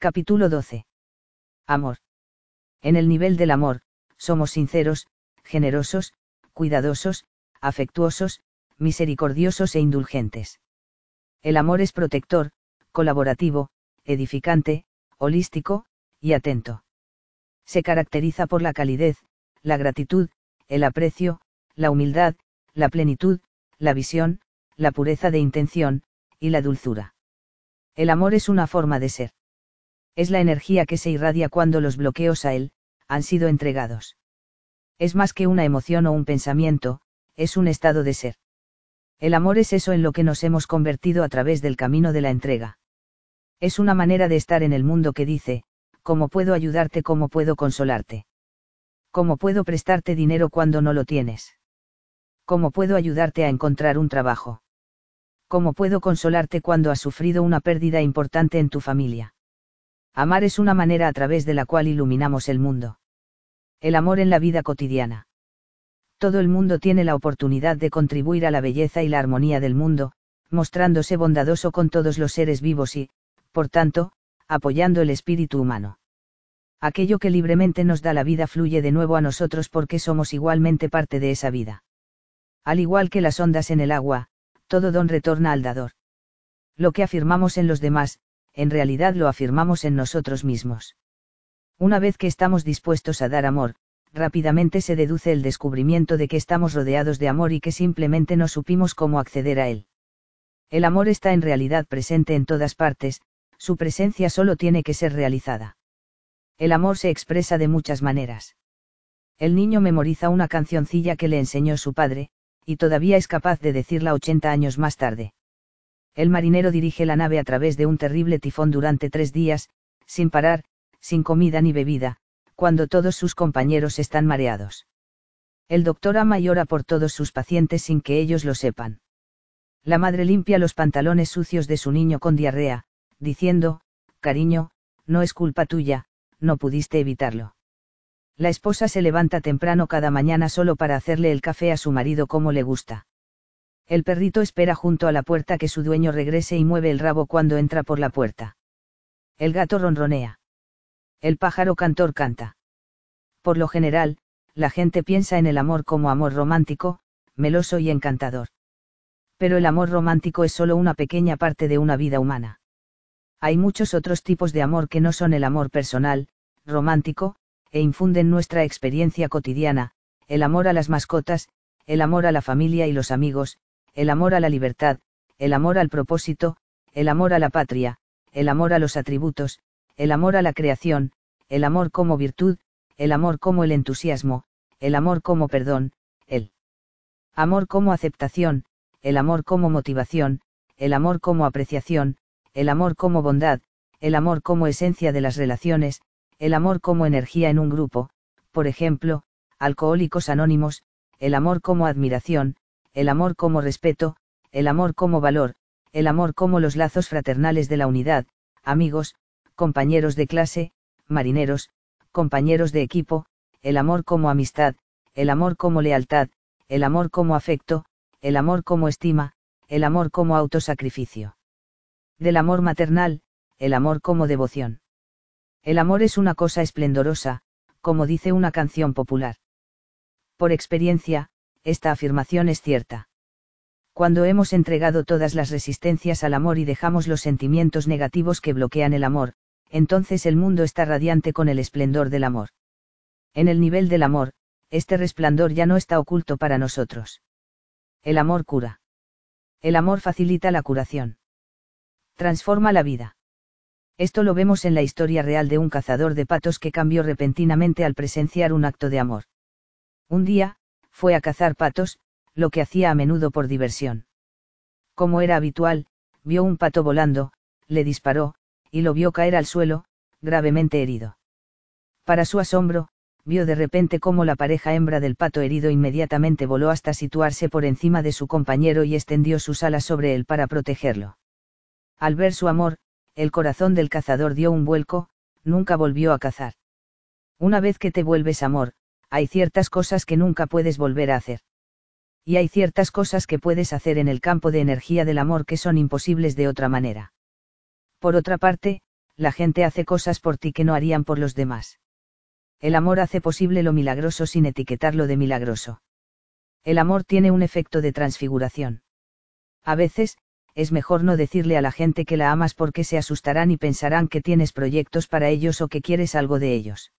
Capítulo 12. Amor. En el nivel del amor, somos sinceros, generosos, cuidadosos, afectuosos, misericordiosos e indulgentes. El amor es protector, colaborativo, edificante, holístico, y atento. Se caracteriza por la calidez, la gratitud, el aprecio, la humildad, la plenitud, la visión, la pureza de intención, y la dulzura. El amor es una forma de ser. Es la energía que se irradia cuando los bloqueos a él, han sido entregados. Es más que una emoción o un pensamiento, es un estado de ser. El amor es eso en lo que nos hemos convertido a través del camino de la entrega. Es una manera de estar en el mundo que dice, ¿cómo puedo ayudarte? ¿Cómo puedo consolarte? ¿Cómo puedo prestarte dinero cuando no lo tienes? ¿Cómo puedo ayudarte a encontrar un trabajo? ¿Cómo puedo consolarte cuando has sufrido una pérdida importante en tu familia? Amar es una manera a través de la cual iluminamos el mundo. El amor en la vida cotidiana. Todo el mundo tiene la oportunidad de contribuir a la belleza y la armonía del mundo, mostrándose bondadoso con todos los seres vivos y, por tanto, apoyando el espíritu humano. Aquello que libremente nos da la vida fluye de nuevo a nosotros porque somos igualmente parte de esa vida. Al igual que las ondas en el agua, todo don retorna al dador. Lo que afirmamos en los demás, en realidad lo afirmamos en nosotros mismos. Una vez que estamos dispuestos a dar amor, rápidamente se deduce el descubrimiento de que estamos rodeados de amor y que simplemente no supimos cómo acceder a él. El amor está en realidad presente en todas partes, su presencia solo tiene que ser realizada. El amor se expresa de muchas maneras. El niño memoriza una cancioncilla que le enseñó su padre, y todavía es capaz de decirla 80 años más tarde. El marinero dirige la nave a través de un terrible tifón durante tres días, sin parar, sin comida ni bebida, cuando todos sus compañeros están mareados. El doctor ama y ora por todos sus pacientes sin que ellos lo sepan. La madre limpia los pantalones sucios de su niño con diarrea, diciendo, cariño, no es culpa tuya, no pudiste evitarlo. La esposa se levanta temprano cada mañana solo para hacerle el café a su marido como le gusta. El perrito espera junto a la puerta que su dueño regrese y mueve el rabo cuando entra por la puerta. El gato ronronea. El pájaro cantor canta. Por lo general, la gente piensa en el amor como amor romántico, meloso y encantador. Pero el amor romántico es solo una pequeña parte de una vida humana. Hay muchos otros tipos de amor que no son el amor personal, romántico, e infunden nuestra experiencia cotidiana, el amor a las mascotas, el amor a la familia y los amigos, el amor a la libertad, el amor al propósito, el amor a la patria, el amor a los atributos, el amor a la creación, el amor como virtud, el amor como el entusiasmo, el amor como perdón, el amor como aceptación, el amor como motivación, el amor como apreciación, el amor como bondad, el amor como esencia de las relaciones, el amor como energía en un grupo, por ejemplo, Alcohólicos Anónimos, el amor como admiración, el amor como respeto, el amor como valor, el amor como los lazos fraternales de la unidad, amigos, compañeros de clase, marineros, compañeros de equipo, el amor como amistad, el amor como lealtad, el amor como afecto, el amor como estima, el amor como autosacrificio. Del amor maternal, el amor como devoción. El amor es una cosa esplendorosa, como dice una canción popular. Por experiencia, esta afirmación es cierta. Cuando hemos entregado todas las resistencias al amor y dejamos los sentimientos negativos que bloquean el amor, entonces el mundo está radiante con el esplendor del amor. En el nivel del amor, este resplandor ya no está oculto para nosotros. El amor cura. El amor facilita la curación. Transforma la vida. Esto lo vemos en la historia real de un cazador de patos que cambió repentinamente al presenciar un acto de amor. Un día, fue a cazar patos, lo que hacía a menudo por diversión. Como era habitual, vio un pato volando, le disparó, y lo vio caer al suelo, gravemente herido. Para su asombro, vio de repente cómo la pareja hembra del pato herido inmediatamente voló hasta situarse por encima de su compañero y extendió sus alas sobre él para protegerlo. Al ver su amor, el corazón del cazador dio un vuelco, nunca volvió a cazar. Una vez que te vuelves amor, hay ciertas cosas que nunca puedes volver a hacer. Y hay ciertas cosas que puedes hacer en el campo de energía del amor que son imposibles de otra manera. Por otra parte, la gente hace cosas por ti que no harían por los demás. El amor hace posible lo milagroso sin etiquetarlo de milagroso. El amor tiene un efecto de transfiguración. A veces, es mejor no decirle a la gente que la amas porque se asustarán y pensarán que tienes proyectos para ellos o que quieres algo de ellos.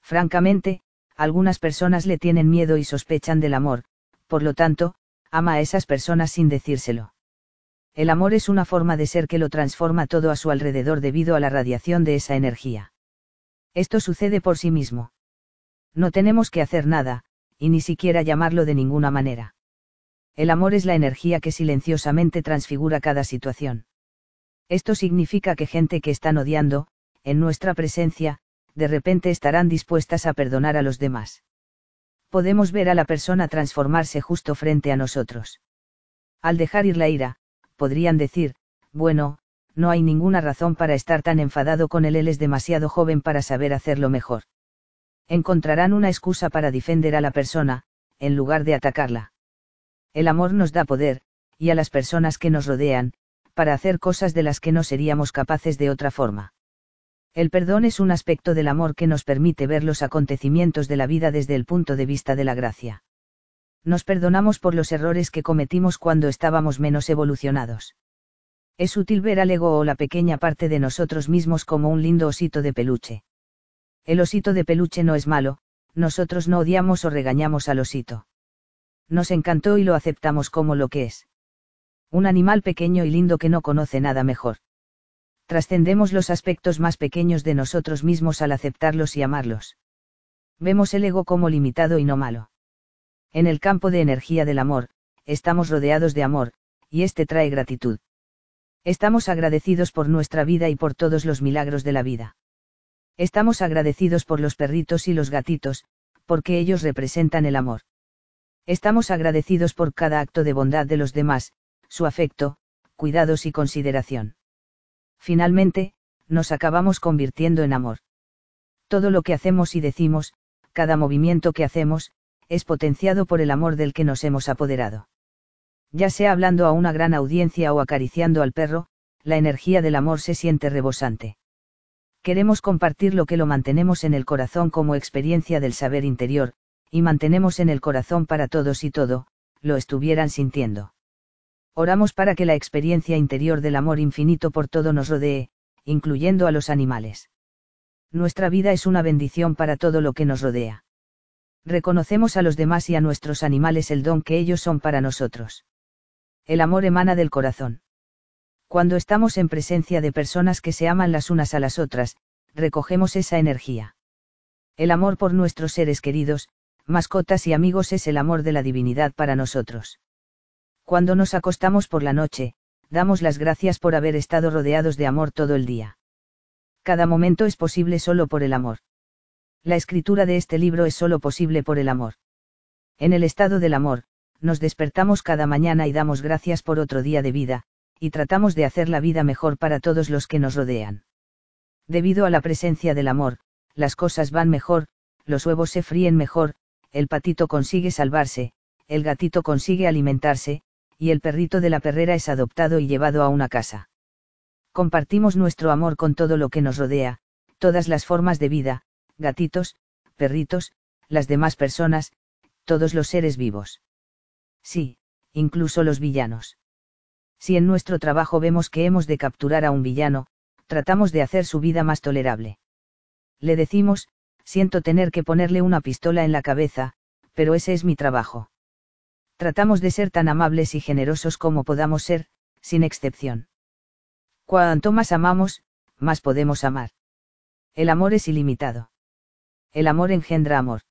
Francamente, algunas personas le tienen miedo y sospechan del amor, por lo tanto, ama a esas personas sin decírselo. El amor es una forma de ser que lo transforma todo a su alrededor debido a la radiación de esa energía. Esto sucede por sí mismo. No tenemos que hacer nada, y ni siquiera llamarlo de ninguna manera. El amor es la energía que silenciosamente transfigura cada situación. Esto significa que gente que están odiando, en nuestra presencia, de repente estarán dispuestas a perdonar a los demás. Podemos ver a la persona transformarse justo frente a nosotros. Al dejar ir la ira, podrían decir, bueno, no hay ninguna razón para estar tan enfadado con él, él es demasiado joven para saber hacerlo mejor. Encontrarán una excusa para defender a la persona, en lugar de atacarla. El amor nos da poder, y a las personas que nos rodean, para hacer cosas de las que no seríamos capaces de otra forma. El perdón es un aspecto del amor que nos permite ver los acontecimientos de la vida desde el punto de vista de la gracia. Nos perdonamos por los errores que cometimos cuando estábamos menos evolucionados. Es útil ver al ego o la pequeña parte de nosotros mismos como un lindo osito de peluche. El osito de peluche no es malo, nosotros no odiamos o regañamos al osito. Nos encantó y lo aceptamos como lo que es. Un animal pequeño y lindo que no conoce nada mejor trascendemos los aspectos más pequeños de nosotros mismos al aceptarlos y amarlos. Vemos el ego como limitado y no malo. En el campo de energía del amor, estamos rodeados de amor, y este trae gratitud. Estamos agradecidos por nuestra vida y por todos los milagros de la vida. Estamos agradecidos por los perritos y los gatitos, porque ellos representan el amor. Estamos agradecidos por cada acto de bondad de los demás, su afecto, cuidados y consideración. Finalmente, nos acabamos convirtiendo en amor. Todo lo que hacemos y decimos, cada movimiento que hacemos, es potenciado por el amor del que nos hemos apoderado. Ya sea hablando a una gran audiencia o acariciando al perro, la energía del amor se siente rebosante. Queremos compartir lo que lo mantenemos en el corazón como experiencia del saber interior, y mantenemos en el corazón para todos y todo, lo estuvieran sintiendo. Oramos para que la experiencia interior del amor infinito por todo nos rodee, incluyendo a los animales. Nuestra vida es una bendición para todo lo que nos rodea. Reconocemos a los demás y a nuestros animales el don que ellos son para nosotros. El amor emana del corazón. Cuando estamos en presencia de personas que se aman las unas a las otras, recogemos esa energía. El amor por nuestros seres queridos, mascotas y amigos es el amor de la divinidad para nosotros. Cuando nos acostamos por la noche, damos las gracias por haber estado rodeados de amor todo el día. Cada momento es posible solo por el amor. La escritura de este libro es solo posible por el amor. En el estado del amor, nos despertamos cada mañana y damos gracias por otro día de vida, y tratamos de hacer la vida mejor para todos los que nos rodean. Debido a la presencia del amor, las cosas van mejor, los huevos se fríen mejor, el patito consigue salvarse, el gatito consigue alimentarse, y el perrito de la perrera es adoptado y llevado a una casa. Compartimos nuestro amor con todo lo que nos rodea, todas las formas de vida, gatitos, perritos, las demás personas, todos los seres vivos. Sí, incluso los villanos. Si en nuestro trabajo vemos que hemos de capturar a un villano, tratamos de hacer su vida más tolerable. Le decimos, siento tener que ponerle una pistola en la cabeza, pero ese es mi trabajo tratamos de ser tan amables y generosos como podamos ser, sin excepción. Cuanto más amamos, más podemos amar. El amor es ilimitado. El amor engendra amor.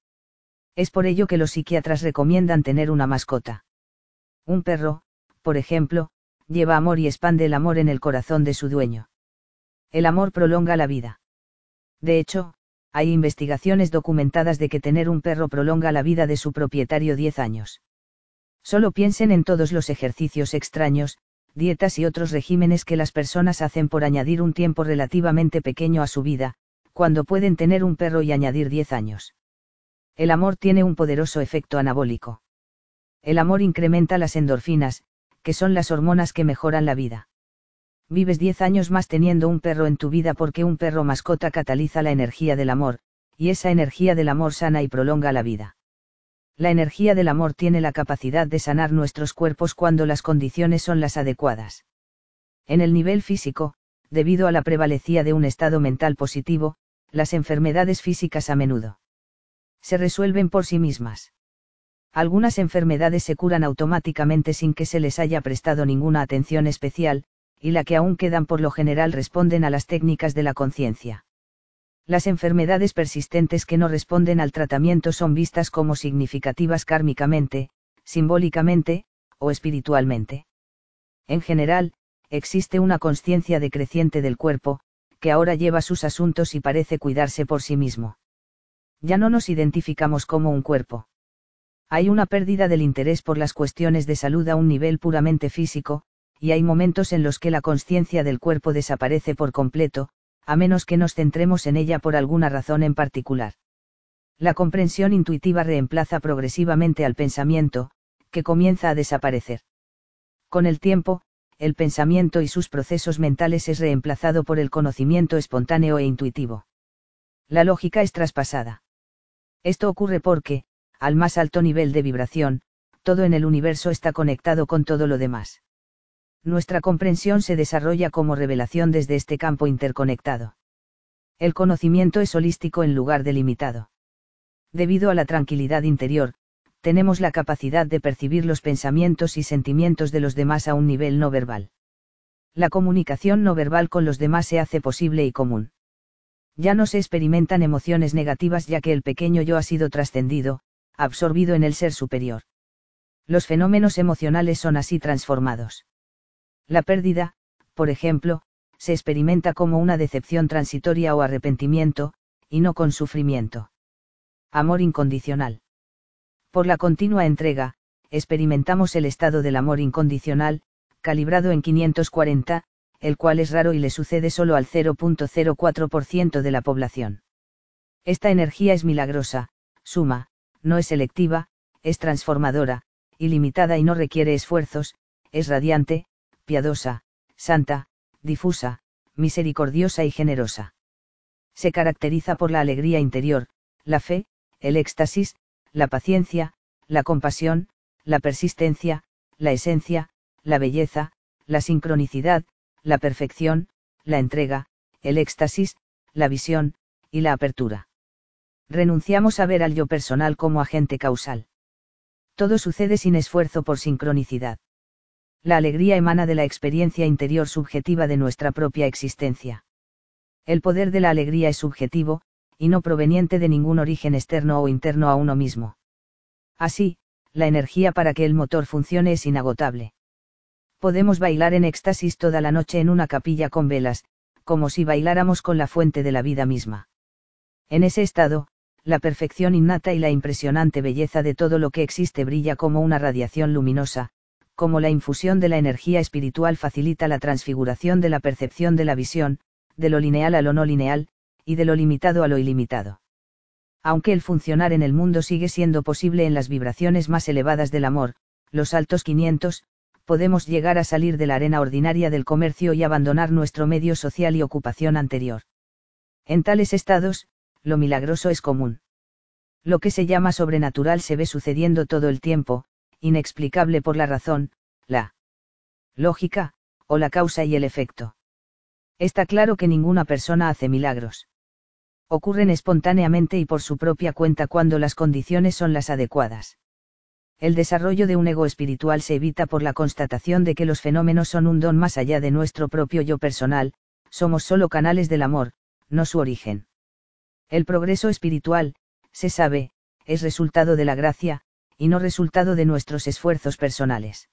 Es por ello que los psiquiatras recomiendan tener una mascota. Un perro, por ejemplo, lleva amor y expande el amor en el corazón de su dueño. El amor prolonga la vida. De hecho, hay investigaciones documentadas de que tener un perro prolonga la vida de su propietario 10 años. Solo piensen en todos los ejercicios extraños, dietas y otros regímenes que las personas hacen por añadir un tiempo relativamente pequeño a su vida, cuando pueden tener un perro y añadir 10 años. El amor tiene un poderoso efecto anabólico. El amor incrementa las endorfinas, que son las hormonas que mejoran la vida. Vives 10 años más teniendo un perro en tu vida porque un perro mascota cataliza la energía del amor, y esa energía del amor sana y prolonga la vida. La energía del amor tiene la capacidad de sanar nuestros cuerpos cuando las condiciones son las adecuadas. En el nivel físico, debido a la prevalecía de un estado mental positivo, las enfermedades físicas a menudo se resuelven por sí mismas. Algunas enfermedades se curan automáticamente sin que se les haya prestado ninguna atención especial, y la que aún quedan por lo general responden a las técnicas de la conciencia. Las enfermedades persistentes que no responden al tratamiento son vistas como significativas kármicamente, simbólicamente, o espiritualmente. En general, existe una conciencia decreciente del cuerpo, que ahora lleva sus asuntos y parece cuidarse por sí mismo ya no nos identificamos como un cuerpo. Hay una pérdida del interés por las cuestiones de salud a un nivel puramente físico, y hay momentos en los que la conciencia del cuerpo desaparece por completo, a menos que nos centremos en ella por alguna razón en particular. La comprensión intuitiva reemplaza progresivamente al pensamiento, que comienza a desaparecer. Con el tiempo, el pensamiento y sus procesos mentales es reemplazado por el conocimiento espontáneo e intuitivo. La lógica es traspasada. Esto ocurre porque, al más alto nivel de vibración, todo en el universo está conectado con todo lo demás. Nuestra comprensión se desarrolla como revelación desde este campo interconectado. El conocimiento es holístico en lugar de limitado. Debido a la tranquilidad interior, tenemos la capacidad de percibir los pensamientos y sentimientos de los demás a un nivel no verbal. La comunicación no verbal con los demás se hace posible y común ya no se experimentan emociones negativas ya que el pequeño yo ha sido trascendido, absorbido en el ser superior. Los fenómenos emocionales son así transformados. La pérdida, por ejemplo, se experimenta como una decepción transitoria o arrepentimiento, y no con sufrimiento. Amor incondicional. Por la continua entrega, experimentamos el estado del amor incondicional, calibrado en 540, el cual es raro y le sucede solo al 0.04% de la población. Esta energía es milagrosa, suma, no es selectiva, es transformadora, ilimitada y no requiere esfuerzos, es radiante, piadosa, santa, difusa, misericordiosa y generosa. Se caracteriza por la alegría interior, la fe, el éxtasis, la paciencia, la compasión, la persistencia, la esencia, la belleza, la sincronicidad, la perfección, la entrega, el éxtasis, la visión, y la apertura. Renunciamos a ver al yo personal como agente causal. Todo sucede sin esfuerzo por sincronicidad. La alegría emana de la experiencia interior subjetiva de nuestra propia existencia. El poder de la alegría es subjetivo, y no proveniente de ningún origen externo o interno a uno mismo. Así, la energía para que el motor funcione es inagotable podemos bailar en éxtasis toda la noche en una capilla con velas, como si bailáramos con la fuente de la vida misma. En ese estado, la perfección innata y la impresionante belleza de todo lo que existe brilla como una radiación luminosa, como la infusión de la energía espiritual facilita la transfiguración de la percepción de la visión, de lo lineal a lo no lineal, y de lo limitado a lo ilimitado. Aunque el funcionar en el mundo sigue siendo posible en las vibraciones más elevadas del amor, los altos 500, podemos llegar a salir de la arena ordinaria del comercio y abandonar nuestro medio social y ocupación anterior. En tales estados, lo milagroso es común. Lo que se llama sobrenatural se ve sucediendo todo el tiempo, inexplicable por la razón, la lógica, o la causa y el efecto. Está claro que ninguna persona hace milagros. Ocurren espontáneamente y por su propia cuenta cuando las condiciones son las adecuadas el desarrollo de un ego espiritual se evita por la constatación de que los fenómenos son un don más allá de nuestro propio yo personal, somos solo canales del amor, no su origen. El progreso espiritual, se sabe, es resultado de la gracia, y no resultado de nuestros esfuerzos personales.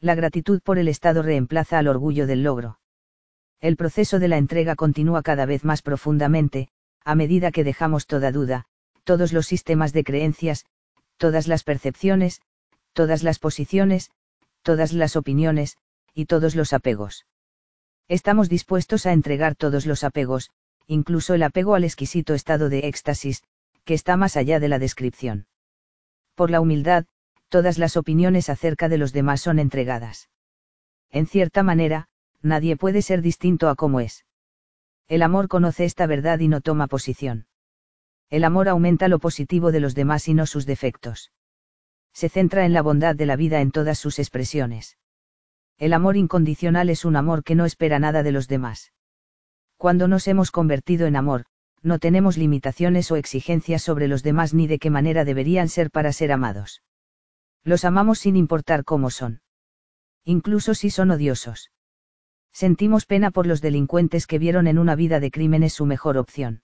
La gratitud por el Estado reemplaza al orgullo del logro. El proceso de la entrega continúa cada vez más profundamente, a medida que dejamos toda duda, todos los sistemas de creencias, todas las percepciones, todas las posiciones, todas las opiniones, y todos los apegos. Estamos dispuestos a entregar todos los apegos, incluso el apego al exquisito estado de éxtasis, que está más allá de la descripción. Por la humildad, todas las opiniones acerca de los demás son entregadas. En cierta manera, nadie puede ser distinto a como es. El amor conoce esta verdad y no toma posición. El amor aumenta lo positivo de los demás y no sus defectos. Se centra en la bondad de la vida en todas sus expresiones. El amor incondicional es un amor que no espera nada de los demás. Cuando nos hemos convertido en amor, no tenemos limitaciones o exigencias sobre los demás ni de qué manera deberían ser para ser amados. Los amamos sin importar cómo son. Incluso si son odiosos. Sentimos pena por los delincuentes que vieron en una vida de crímenes su mejor opción.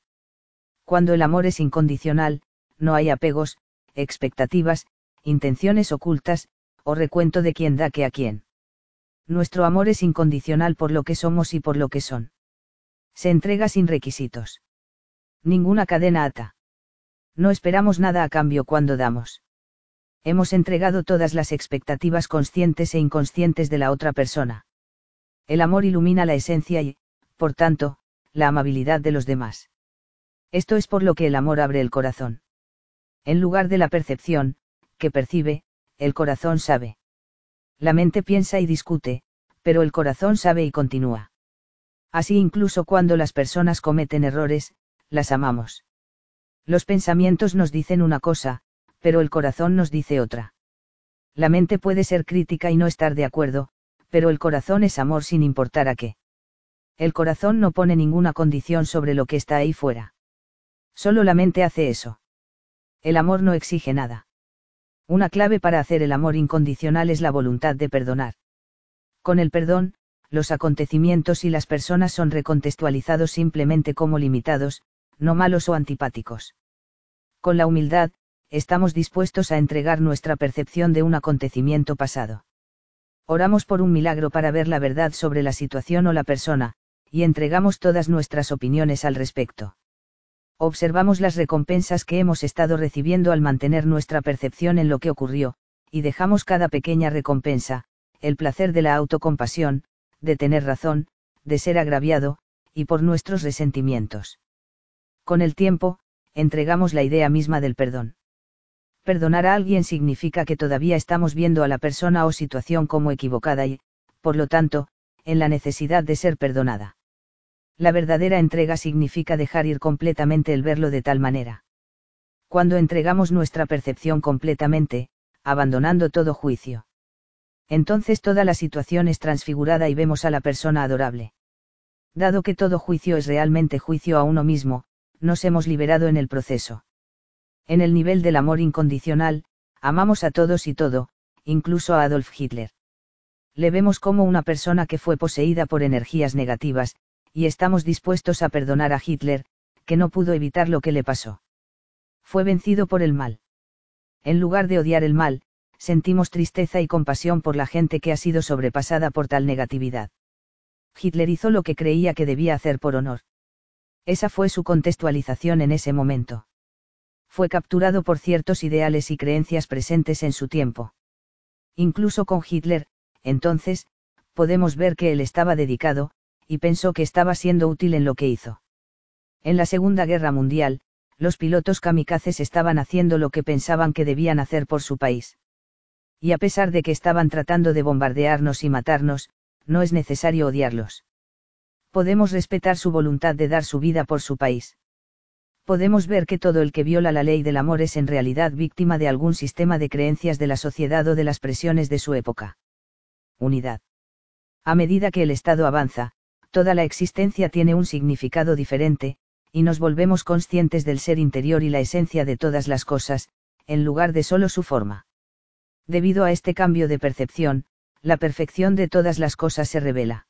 Cuando el amor es incondicional, no hay apegos, expectativas, intenciones ocultas, o recuento de quién da que a quién. Nuestro amor es incondicional por lo que somos y por lo que son. Se entrega sin requisitos. Ninguna cadena ata. No esperamos nada a cambio cuando damos. Hemos entregado todas las expectativas conscientes e inconscientes de la otra persona. El amor ilumina la esencia y, por tanto, la amabilidad de los demás. Esto es por lo que el amor abre el corazón. En lugar de la percepción, que percibe, el corazón sabe. La mente piensa y discute, pero el corazón sabe y continúa. Así incluso cuando las personas cometen errores, las amamos. Los pensamientos nos dicen una cosa, pero el corazón nos dice otra. La mente puede ser crítica y no estar de acuerdo, pero el corazón es amor sin importar a qué. El corazón no pone ninguna condición sobre lo que está ahí fuera. Solo la mente hace eso. El amor no exige nada. Una clave para hacer el amor incondicional es la voluntad de perdonar. Con el perdón, los acontecimientos y las personas son recontextualizados simplemente como limitados, no malos o antipáticos. Con la humildad, estamos dispuestos a entregar nuestra percepción de un acontecimiento pasado. Oramos por un milagro para ver la verdad sobre la situación o la persona, y entregamos todas nuestras opiniones al respecto. Observamos las recompensas que hemos estado recibiendo al mantener nuestra percepción en lo que ocurrió, y dejamos cada pequeña recompensa, el placer de la autocompasión, de tener razón, de ser agraviado, y por nuestros resentimientos. Con el tiempo, entregamos la idea misma del perdón. Perdonar a alguien significa que todavía estamos viendo a la persona o situación como equivocada y, por lo tanto, en la necesidad de ser perdonada. La verdadera entrega significa dejar ir completamente el verlo de tal manera. Cuando entregamos nuestra percepción completamente, abandonando todo juicio. Entonces toda la situación es transfigurada y vemos a la persona adorable. Dado que todo juicio es realmente juicio a uno mismo, nos hemos liberado en el proceso. En el nivel del amor incondicional, amamos a todos y todo, incluso a Adolf Hitler. Le vemos como una persona que fue poseída por energías negativas, y estamos dispuestos a perdonar a Hitler, que no pudo evitar lo que le pasó. Fue vencido por el mal. En lugar de odiar el mal, sentimos tristeza y compasión por la gente que ha sido sobrepasada por tal negatividad. Hitler hizo lo que creía que debía hacer por honor. Esa fue su contextualización en ese momento fue capturado por ciertos ideales y creencias presentes en su tiempo. Incluso con Hitler, entonces, podemos ver que él estaba dedicado, y pensó que estaba siendo útil en lo que hizo. En la Segunda Guerra Mundial, los pilotos kamikazes estaban haciendo lo que pensaban que debían hacer por su país. Y a pesar de que estaban tratando de bombardearnos y matarnos, no es necesario odiarlos. Podemos respetar su voluntad de dar su vida por su país podemos ver que todo el que viola la ley del amor es en realidad víctima de algún sistema de creencias de la sociedad o de las presiones de su época. Unidad. A medida que el Estado avanza, toda la existencia tiene un significado diferente, y nos volvemos conscientes del ser interior y la esencia de todas las cosas, en lugar de solo su forma. Debido a este cambio de percepción, la perfección de todas las cosas se revela.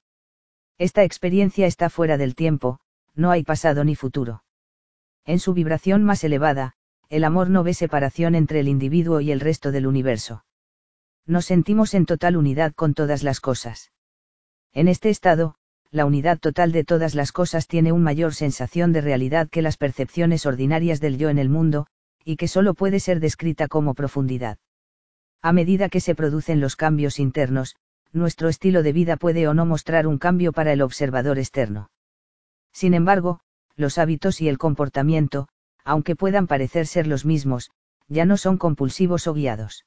Esta experiencia está fuera del tiempo, no hay pasado ni futuro. En su vibración más elevada, el amor no ve separación entre el individuo y el resto del universo. Nos sentimos en total unidad con todas las cosas. En este estado, la unidad total de todas las cosas tiene una mayor sensación de realidad que las percepciones ordinarias del yo en el mundo, y que solo puede ser descrita como profundidad. A medida que se producen los cambios internos, nuestro estilo de vida puede o no mostrar un cambio para el observador externo. Sin embargo, los hábitos y el comportamiento, aunque puedan parecer ser los mismos, ya no son compulsivos o guiados.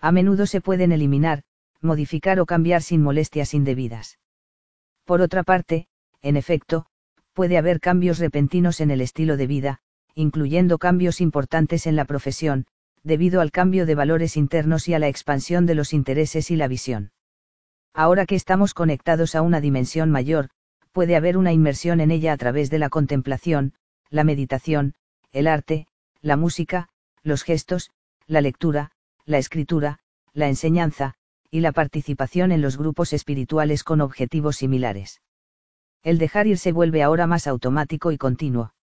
A menudo se pueden eliminar, modificar o cambiar sin molestias indebidas. Por otra parte, en efecto, puede haber cambios repentinos en el estilo de vida, incluyendo cambios importantes en la profesión, debido al cambio de valores internos y a la expansión de los intereses y la visión. Ahora que estamos conectados a una dimensión mayor, puede haber una inmersión en ella a través de la contemplación, la meditación, el arte, la música, los gestos, la lectura, la escritura, la enseñanza, y la participación en los grupos espirituales con objetivos similares. El dejar ir se vuelve ahora más automático y continuo.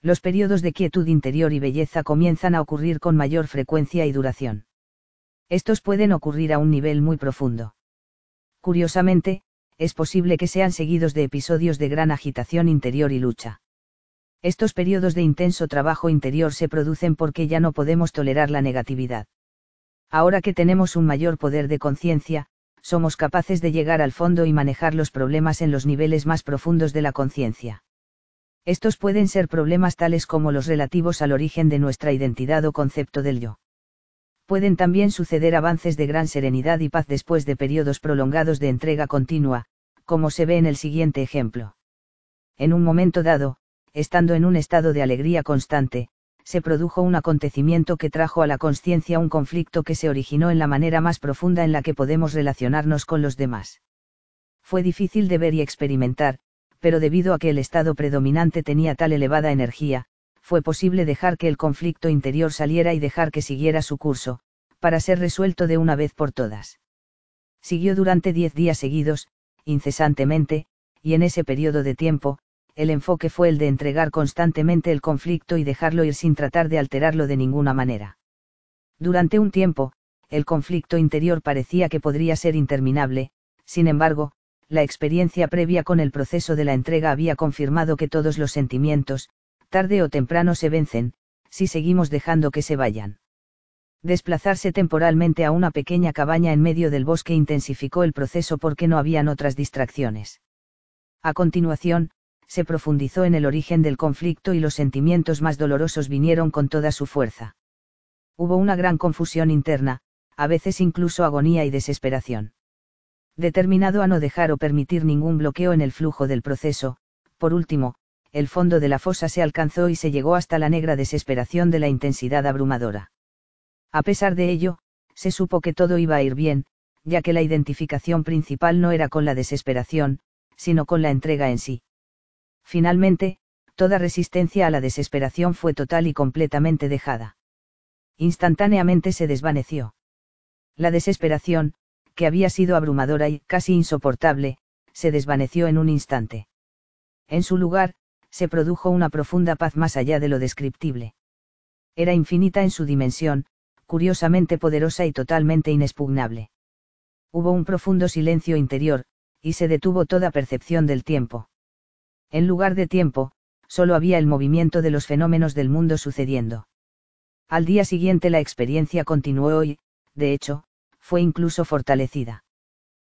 Los periodos de quietud interior y belleza comienzan a ocurrir con mayor frecuencia y duración. Estos pueden ocurrir a un nivel muy profundo. Curiosamente, es posible que sean seguidos de episodios de gran agitación interior y lucha. Estos periodos de intenso trabajo interior se producen porque ya no podemos tolerar la negatividad. Ahora que tenemos un mayor poder de conciencia, somos capaces de llegar al fondo y manejar los problemas en los niveles más profundos de la conciencia. Estos pueden ser problemas tales como los relativos al origen de nuestra identidad o concepto del yo. Pueden también suceder avances de gran serenidad y paz después de periodos prolongados de entrega continua, como se ve en el siguiente ejemplo. En un momento dado, estando en un estado de alegría constante, se produjo un acontecimiento que trajo a la conciencia un conflicto que se originó en la manera más profunda en la que podemos relacionarnos con los demás. Fue difícil de ver y experimentar, pero debido a que el estado predominante tenía tal elevada energía, fue posible dejar que el conflicto interior saliera y dejar que siguiera su curso, para ser resuelto de una vez por todas. Siguió durante diez días seguidos, incesantemente, y en ese periodo de tiempo, el enfoque fue el de entregar constantemente el conflicto y dejarlo ir sin tratar de alterarlo de ninguna manera. Durante un tiempo, el conflicto interior parecía que podría ser interminable, sin embargo, la experiencia previa con el proceso de la entrega había confirmado que todos los sentimientos, tarde o temprano se vencen, si seguimos dejando que se vayan. Desplazarse temporalmente a una pequeña cabaña en medio del bosque intensificó el proceso porque no habían otras distracciones. A continuación, se profundizó en el origen del conflicto y los sentimientos más dolorosos vinieron con toda su fuerza. Hubo una gran confusión interna, a veces incluso agonía y desesperación. Determinado a no dejar o permitir ningún bloqueo en el flujo del proceso, por último, el fondo de la fosa se alcanzó y se llegó hasta la negra desesperación de la intensidad abrumadora. A pesar de ello, se supo que todo iba a ir bien, ya que la identificación principal no era con la desesperación, sino con la entrega en sí. Finalmente, toda resistencia a la desesperación fue total y completamente dejada. Instantáneamente se desvaneció. La desesperación, que había sido abrumadora y casi insoportable, se desvaneció en un instante. En su lugar, se produjo una profunda paz más allá de lo descriptible. Era infinita en su dimensión, curiosamente poderosa y totalmente inexpugnable. Hubo un profundo silencio interior, y se detuvo toda percepción del tiempo. En lugar de tiempo, solo había el movimiento de los fenómenos del mundo sucediendo. Al día siguiente la experiencia continuó y, de hecho, fue incluso fortalecida.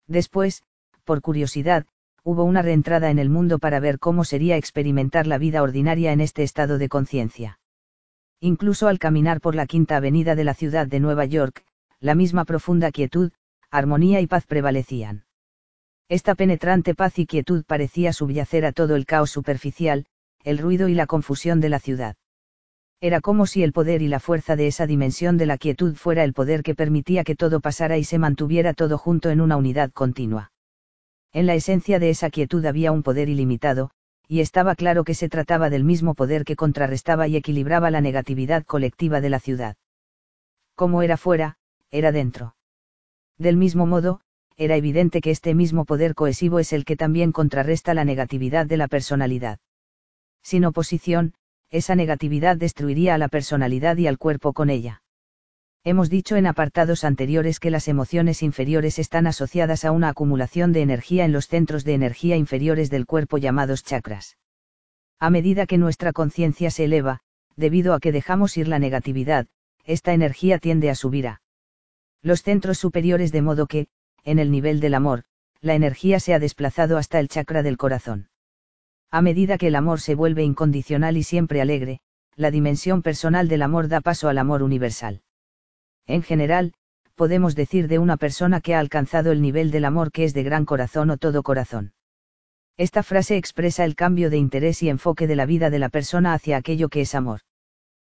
Después, por curiosidad, hubo una reentrada en el mundo para ver cómo sería experimentar la vida ordinaria en este estado de conciencia. Incluso al caminar por la quinta avenida de la ciudad de Nueva York, la misma profunda quietud, armonía y paz prevalecían. Esta penetrante paz y quietud parecía subyacer a todo el caos superficial, el ruido y la confusión de la ciudad. Era como si el poder y la fuerza de esa dimensión de la quietud fuera el poder que permitía que todo pasara y se mantuviera todo junto en una unidad continua. En la esencia de esa quietud había un poder ilimitado, y estaba claro que se trataba del mismo poder que contrarrestaba y equilibraba la negatividad colectiva de la ciudad. Como era fuera, era dentro. Del mismo modo, era evidente que este mismo poder cohesivo es el que también contrarresta la negatividad de la personalidad. Sin oposición, esa negatividad destruiría a la personalidad y al cuerpo con ella. Hemos dicho en apartados anteriores que las emociones inferiores están asociadas a una acumulación de energía en los centros de energía inferiores del cuerpo llamados chakras. A medida que nuestra conciencia se eleva, debido a que dejamos ir la negatividad, esta energía tiende a subir a los centros superiores de modo que, en el nivel del amor, la energía se ha desplazado hasta el chakra del corazón. A medida que el amor se vuelve incondicional y siempre alegre, la dimensión personal del amor da paso al amor universal. En general, podemos decir de una persona que ha alcanzado el nivel del amor que es de gran corazón o todo corazón. Esta frase expresa el cambio de interés y enfoque de la vida de la persona hacia aquello que es amor.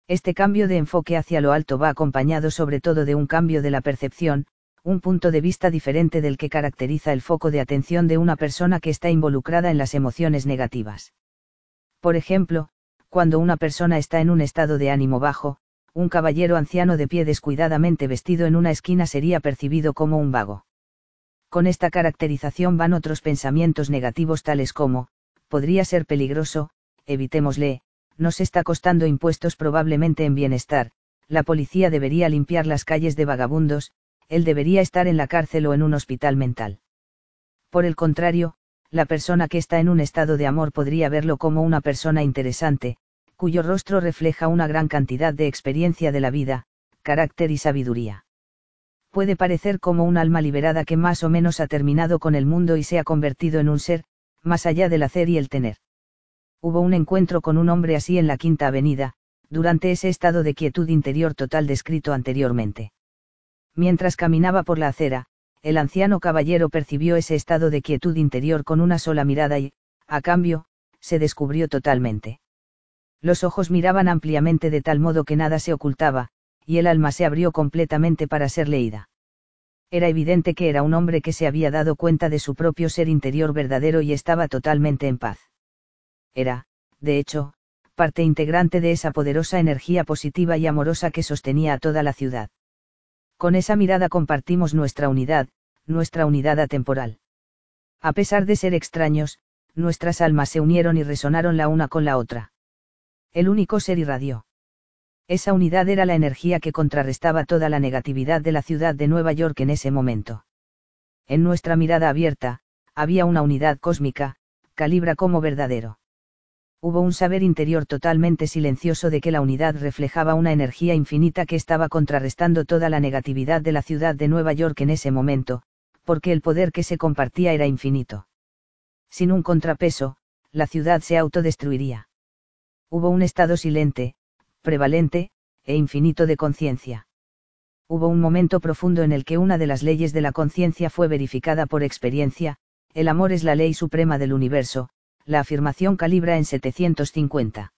Este cambio de enfoque hacia lo alto va acompañado sobre todo de un cambio de la percepción, un punto de vista diferente del que caracteriza el foco de atención de una persona que está involucrada en las emociones negativas. Por ejemplo, cuando una persona está en un estado de ánimo bajo, un caballero anciano de pie descuidadamente vestido en una esquina sería percibido como un vago. Con esta caracterización van otros pensamientos negativos tales como, podría ser peligroso, evitémosle, nos está costando impuestos probablemente en bienestar, la policía debería limpiar las calles de vagabundos, él debería estar en la cárcel o en un hospital mental. Por el contrario, la persona que está en un estado de amor podría verlo como una persona interesante, cuyo rostro refleja una gran cantidad de experiencia de la vida, carácter y sabiduría puede parecer como un alma liberada que más o menos ha terminado con el mundo y se ha convertido en un ser, más allá del hacer y el tener. Hubo un encuentro con un hombre así en la Quinta Avenida, durante ese estado de quietud interior total descrito anteriormente. Mientras caminaba por la acera, el anciano caballero percibió ese estado de quietud interior con una sola mirada y, a cambio, se descubrió totalmente. Los ojos miraban ampliamente de tal modo que nada se ocultaba, y el alma se abrió completamente para ser leída. Era evidente que era un hombre que se había dado cuenta de su propio ser interior verdadero y estaba totalmente en paz. Era, de hecho, parte integrante de esa poderosa energía positiva y amorosa que sostenía a toda la ciudad. Con esa mirada compartimos nuestra unidad, nuestra unidad atemporal. A pesar de ser extraños, nuestras almas se unieron y resonaron la una con la otra. El único ser irradió. Esa unidad era la energía que contrarrestaba toda la negatividad de la ciudad de Nueva York en ese momento. En nuestra mirada abierta, había una unidad cósmica, calibra como verdadero. Hubo un saber interior totalmente silencioso de que la unidad reflejaba una energía infinita que estaba contrarrestando toda la negatividad de la ciudad de Nueva York en ese momento, porque el poder que se compartía era infinito. Sin un contrapeso, la ciudad se autodestruiría. Hubo un estado silente, prevalente, e infinito de conciencia. Hubo un momento profundo en el que una de las leyes de la conciencia fue verificada por experiencia, el amor es la ley suprema del universo, la afirmación calibra en 750.